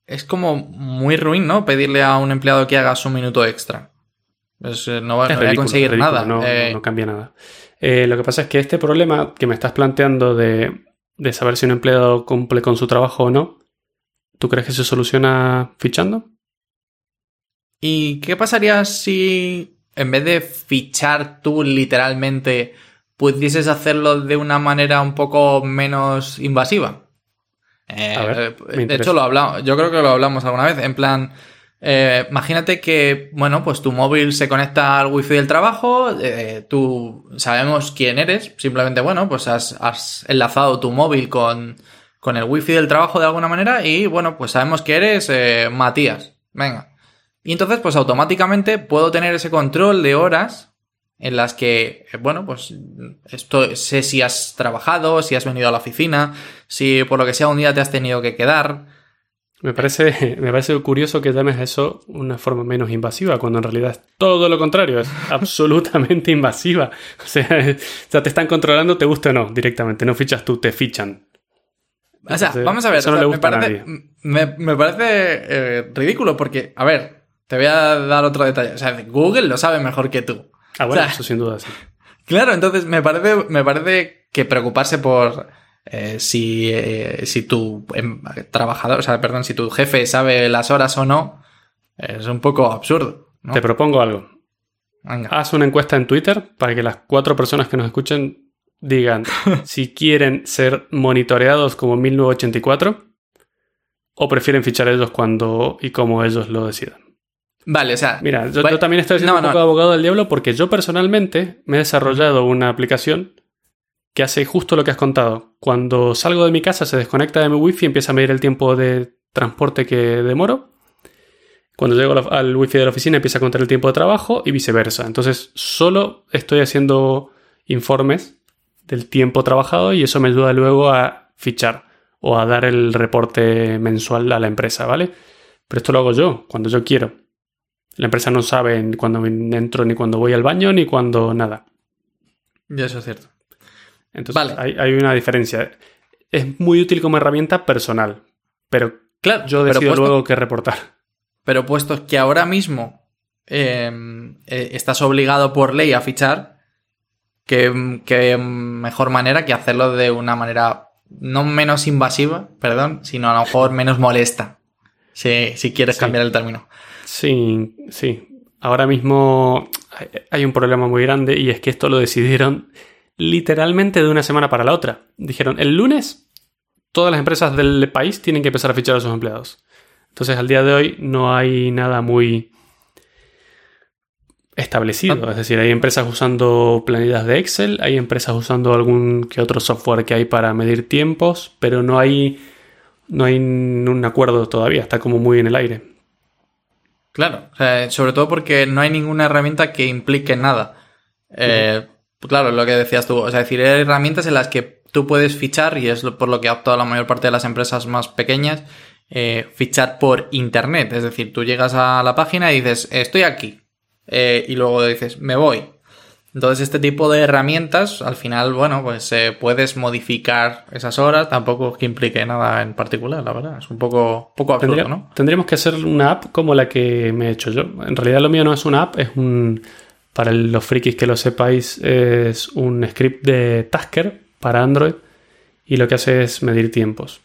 es como muy ruin, ¿no? Pedirle a un empleado que haga su minuto extra. Pues, no va, no a conseguir ridículo, nada. No, Eh, no cambia nada. Eh, lo que pasa es que este problema que me estás planteando de, de saber si un empleado cumple con su trabajo o no, ¿tú crees que se soluciona fichando? ¿Y qué pasaría si en vez de fichar tú literalmente pudieses hacerlo de una manera un poco menos invasiva? Eh, ver, eh, de hecho, lo hablamos, yo creo que lo hablamos alguna vez. En plan, eh, imagínate que, bueno, pues tu móvil se conecta al wifi del trabajo, eh, tú sabemos quién eres, simplemente, bueno, pues has, has enlazado tu móvil con, con el wifi del trabajo de alguna manera y, bueno, pues sabemos que eres Matías. Venga. Y entonces, pues automáticamente puedo tener ese control de horas en las que, bueno, pues esto, sé si has trabajado, si has venido a la oficina, si por lo que sea un día te has tenido que quedar. Me parece, <laughs> me parece curioso que llames a eso una forma menos invasiva, cuando en realidad es todo lo contrario, es <laughs> absolutamente invasiva. O sea, es- <laughs> o sea, te están controlando, te guste o no, directamente. No fichas tú, te fichan. O sea, Entonces, vamos a ver, eso o no sea, le me gusta a parece, nadie. me, me parece eh, ridículo porque, a ver, te voy a dar otro detalle. O sea, Google lo sabe mejor que tú. Ah, bueno, O sea, eso sin duda sí. Claro, entonces me parece, me parece que preocuparse por eh, si, eh, si tu em, trabajador, o sea, perdón, si tu jefe sabe las horas o no, es un poco absurdo. ¿no? Te propongo algo. Venga. Haz una encuesta en Twitter para que las cuatro personas que nos escuchen digan <laughs> si quieren ser monitoreados como 1984 o prefieren fichar ellos cuando y como ellos lo decidan. Vale, o sea, Mira, yo, también estoy haciendo no, un poco no. de abogado del diablo porque yo personalmente me he desarrollado una aplicación que hace justo lo que has contado. Cuando salgo de mi casa se desconecta de mi wifi y empieza a medir el tiempo de transporte que demoro. Cuando llego al wifi de la oficina empieza a contar el tiempo de trabajo y viceversa. Entonces solo estoy haciendo informes del tiempo trabajado y eso me ayuda luego a fichar o a dar el reporte mensual a la empresa, ¿vale? Pero esto lo hago yo, cuando yo quiero. La empresa no sabe ni cuando entro, ni cuando voy al baño, ni cuando nada. y eso es cierto. Entonces Vale. hay, hay una diferencia. Es muy útil como herramienta personal, pero Claro, yo pero decido puesto- luego qué reportar. Pero puesto que ahora mismo eh, eh, estás obligado por ley a fichar, qué, qué mejor manera que hacerlo de una manera no menos invasiva, perdón, sino a lo mejor menos molesta. Si, si quieres Sí. cambiar el término. Sí, sí. Ahora mismo hay- un problema muy grande y es que esto lo decidieron literalmente de una semana para la otra. Dijeron, el lunes todas las empresas del país tienen que empezar a fichar a sus empleados. Entonces al día de hoy no hay nada muy establecido. Es decir, hay empresas usando planillas de Excel, hay empresas usando algún que otro software que hay para medir tiempos, pero no hay, no hay un acuerdo todavía, está como muy en el aire. Claro, o sea, sobre todo porque no hay ninguna herramienta que implique nada. Eh, Claro, lo que decías tú, o sea, es decir, hay herramientas en las que tú puedes fichar, y es por lo que ha optado la mayor parte de las empresas más pequeñas, eh, fichar por internet. Es decir, tú llegas a la página y dices, estoy aquí. Eh, y luego dices, me voy. Entonces, este tipo de herramientas, al final, bueno, pues eh, puedes modificar esas horas, tampoco que implique nada en particular, la verdad. Es un poco, poco absurdo, Tendría- ¿no? Tendríamos que hacer una app como la que me he hecho yo. En realidad lo mío no es una app, es un... Para los frikis que lo sepáis, es un script de Tasker para Android y lo que hace es medir tiempos.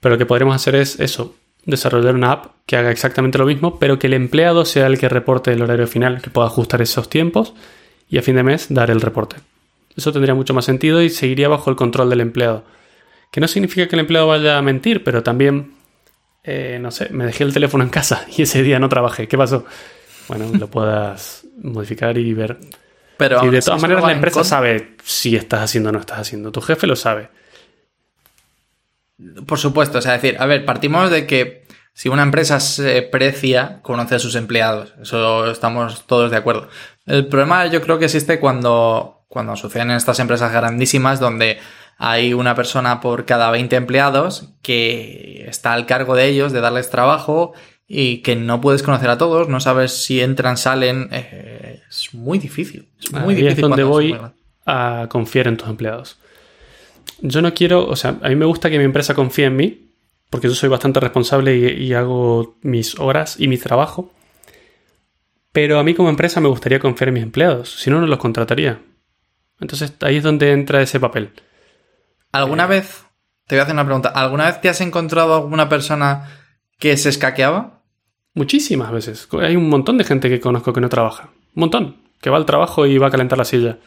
Pero lo que podríamos hacer es eso, desarrollar una app que haga exactamente lo mismo, pero que el empleado sea el que reporte el horario final, que pueda ajustar esos tiempos y a fin de mes dar el reporte. Eso tendría mucho más sentido y seguiría bajo el control del empleado. Que no significa que el empleado vaya a mentir, pero también, eh, no sé, me dejé el teléfono en casa <laughs> y ese día no trabajé. ¿Qué pasó? Bueno, lo puedas modificar y ver. Pero Y de todas maneras la empresa sabe si estás haciendo o no estás haciendo. Tu jefe lo sabe. Por supuesto, o sea, decir, a ver, partimos de que si una empresa se precia, conoce a sus empleados. Eso estamos todos de acuerdo. El problema yo creo que existe cuando, cuando suceden en estas empresas grandísimas donde hay una persona por cada 20 empleados que está al cargo de ellos, de darles trabajo y que no puedes conocer a todos, no sabes si entran, salen. eh, es muy difícil. Es muy Ahí difícil. es donde voy a confiar en tus empleados. Yo no quiero, o sea, a mí me gusta que mi empresa confíe en mí, porque yo soy bastante responsable y, y hago mis horas y mi trabajo. Pero a mí como empresa me gustaría confiar en mis empleados, si no, no los contrataría. Entonces ahí es donde entra ese papel. ¿Alguna Eh. vez, te voy a hacer una pregunta, ¿alguna vez te has encontrado alguna persona que se escaqueaba? Muchísimas veces. Hay un montón de gente que conozco que no trabaja. Un montón. Que va al trabajo y va a calentar la silla.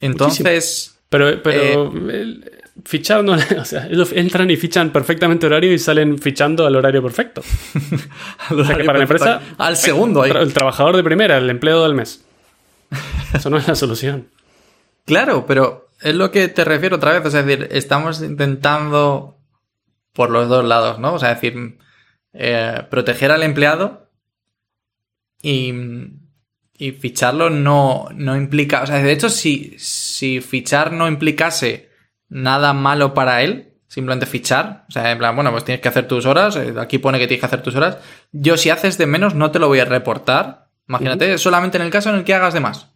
Entonces, Pero, pero el- fichar no, <laughs> o sea, ellos entran y fichan perfectamente horario y salen fichando al horario perfecto. <laughs> O sea que para la empresa, al segundo ahí. tra- el trabajador de primera, el empleado del mes. Eso no es la solución. <laughs> Claro, pero es lo que te refiero otra vez. O sea, es decir, estamos intentando por los dos lados, ¿no? O sea, es decir, eh, proteger al empleado y, y ficharlo no, no implica. O sea, de hecho, si, si fichar no implicase nada malo para él, simplemente fichar, o sea, en plan, bueno, pues tienes que hacer tus horas, eh, aquí pone que tienes que hacer tus horas. Yo, si haces de menos, no te lo voy a reportar. Imagínate, solamente en el caso en el que hagas de más.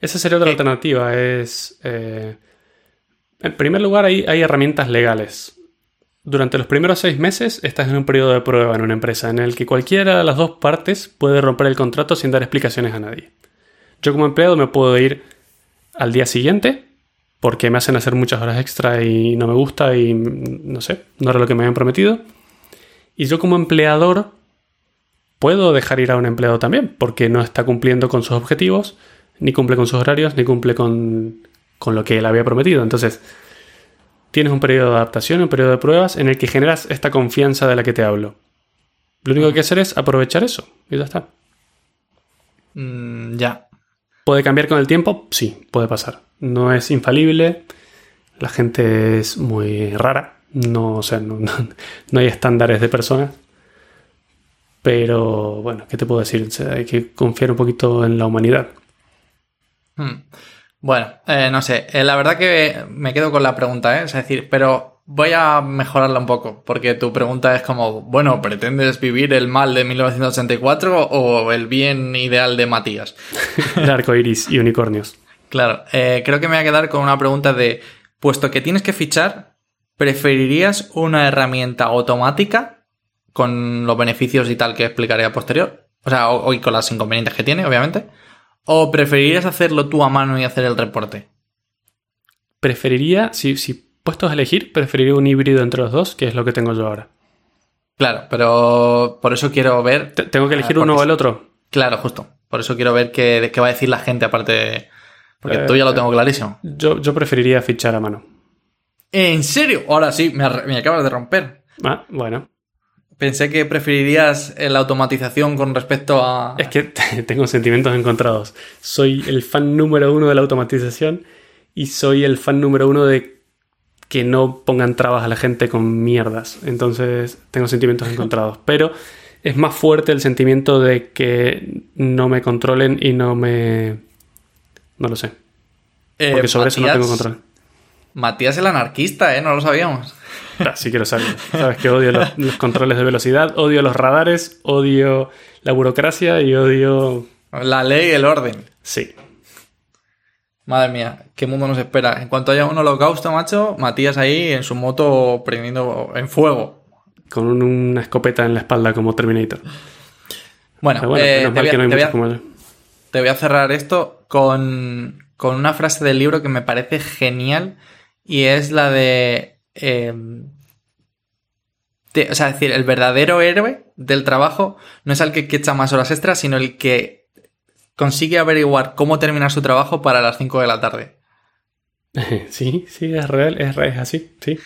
Esa sería otra ¿Qué? alternativa. Es. eh, en primer lugar, hay, hay herramientas legales. Durante los primeros seis meses estás en un periodo de prueba en una empresa en el que cualquiera de las dos partes puede romper el contrato sin dar explicaciones a nadie. Yo como empleado me puedo ir al día siguiente porque me hacen hacer muchas horas extra y no me gusta y no sé, no era lo que me habían prometido. Y yo como empleador puedo dejar ir a un empleado también porque no está cumpliendo con sus objetivos, ni cumple con sus horarios, ni cumple con, con lo que él había prometido. Entonces, tienes un periodo de adaptación, un periodo de pruebas en el que generas esta confianza de la que te hablo. Lo único que hay que hacer es aprovechar eso y ya está. Mm, ya. ¿Puede cambiar con el tiempo? Sí, puede pasar. No es infalible. La gente es muy rara. No, o sea, no, no- hay estándares de personas. Pero bueno, ¿qué te puedo decir? Hay que confiar un poquito en la humanidad. Hmm. Bueno, eh, no sé. Eh, la verdad que me quedo con la pregunta, ¿eh? Es decir, pero voy a mejorarla un poco, porque tu pregunta es como, bueno, ¿pretendes vivir el mal de 1984 o el bien ideal de Matías? El arco iris y unicornios. Claro, eh, creo que me voy a quedar con una pregunta de, puesto que tienes que fichar, ¿preferirías una herramienta automática con los beneficios y tal que explicaré a posterior? O sea, o, o y con las inconvenientes que tiene, obviamente. ¿O preferirías hacerlo tú a mano y hacer el reporte? Preferiría, si, si puestos a elegir, preferiría un híbrido entre los dos, que es lo que tengo yo ahora. Claro, pero por eso quiero ver. Te- Tengo que elegir Ah, uno o el otro. Claro, justo. Por eso quiero ver qué, va a decir la gente, aparte. de- Porque Eh, tú ya lo tengo clarísimo. Yo, yo preferiría fichar a mano. ¿En serio? Ahora sí, me, me acabas de romper. Ah, bueno. Pensé que preferirías eh, la automatización con respecto a. Es que <laughs> tengo sentimientos encontrados. Soy el fan número uno de la automatización y soy el fan número uno de que no pongan trabas a la gente con mierdas. Entonces tengo sentimientos <laughs> encontrados. Pero es más fuerte el sentimiento de que no me controlen y no me... No lo sé. Eh, Porque sobre eso no tengo Matías- control. Matías el anarquista, ¿eh? No lo sabíamos. Así que lo sabes. <laughs> Sabes que odio los, los controles de velocidad, odio los radares, odio la burocracia y odio... La ley y el orden. Sí. Madre mía, qué mundo nos espera. En cuanto haya un holocausto, macho, Matías ahí en su moto prendiendo en fuego. Con un- una escopeta en la espalda como Terminator. Bueno, eh, te, voy a, que no hay te voy a- muchos como yo. te voy a cerrar esto con, con una frase del libro que me parece genial y es la de... eh, de- o sea, es decir, el verdadero héroe del trabajo no es el que, que echa más horas extras, sino el que consigue averiguar cómo terminar su trabajo para las 5 de la tarde. <laughs> Sí, sí, es real, es, real, es así, sí.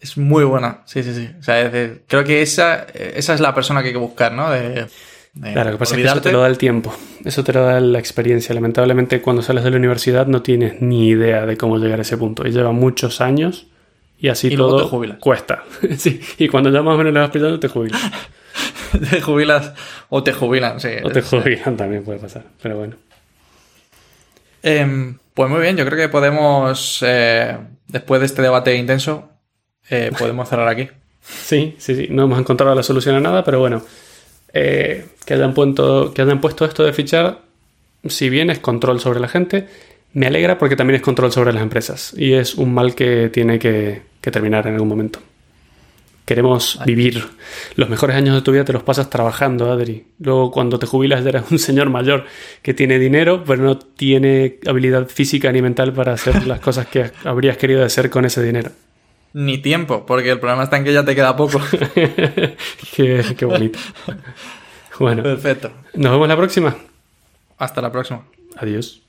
Es muy buena, sí, sí, sí. O sea, es creo que esa, esa es la persona que hay que buscar, ¿no? De, de Claro, lo que pasa es que eso te lo da el tiempo, eso te lo da la experiencia. Lamentablemente, cuando sales de la universidad no tienes ni idea de cómo llegar a ese punto. Y lleva muchos años y así Y todo te cuesta. <laughs> sí, y cuando ya más o menos le vas pillando, te jubilas. <laughs> <laughs> te jubilas o te jubilan, sí. O te jubilan también puede pasar, pero bueno. Em, pues muy bien, yo creo que podemos, eh, después de este debate intenso, eh, <laughs> podemos cerrar aquí. Sí, sí, sí. No hemos encontrado la solución a nada, pero bueno. eh, que, hayan puesto, que hayan puesto esto de fichar, si bien es control sobre la gente, me alegra porque también es control sobre las empresas. Y es un mal que tiene que, que terminar en algún momento. Queremos vivir. Los mejores años de tu vida te los pasas trabajando, Adri. Luego, cuando te jubilas, eres un señor mayor que tiene dinero, pero no tiene habilidad física ni mental para hacer <laughs> las cosas que habrías querido hacer con ese dinero. Ni tiempo, porque el problema está en que ya te queda poco. <laughs> qué, qué bonito. <laughs> Bueno, Perfecto. nos vemos la próxima. Hasta la próxima. Adiós.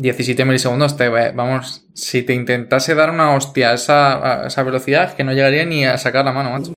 ...17 milisegundos, te, vamos, si te intentase dar una hostia a esa, a esa velocidad, que no llegaría ni a sacar la mano, macho.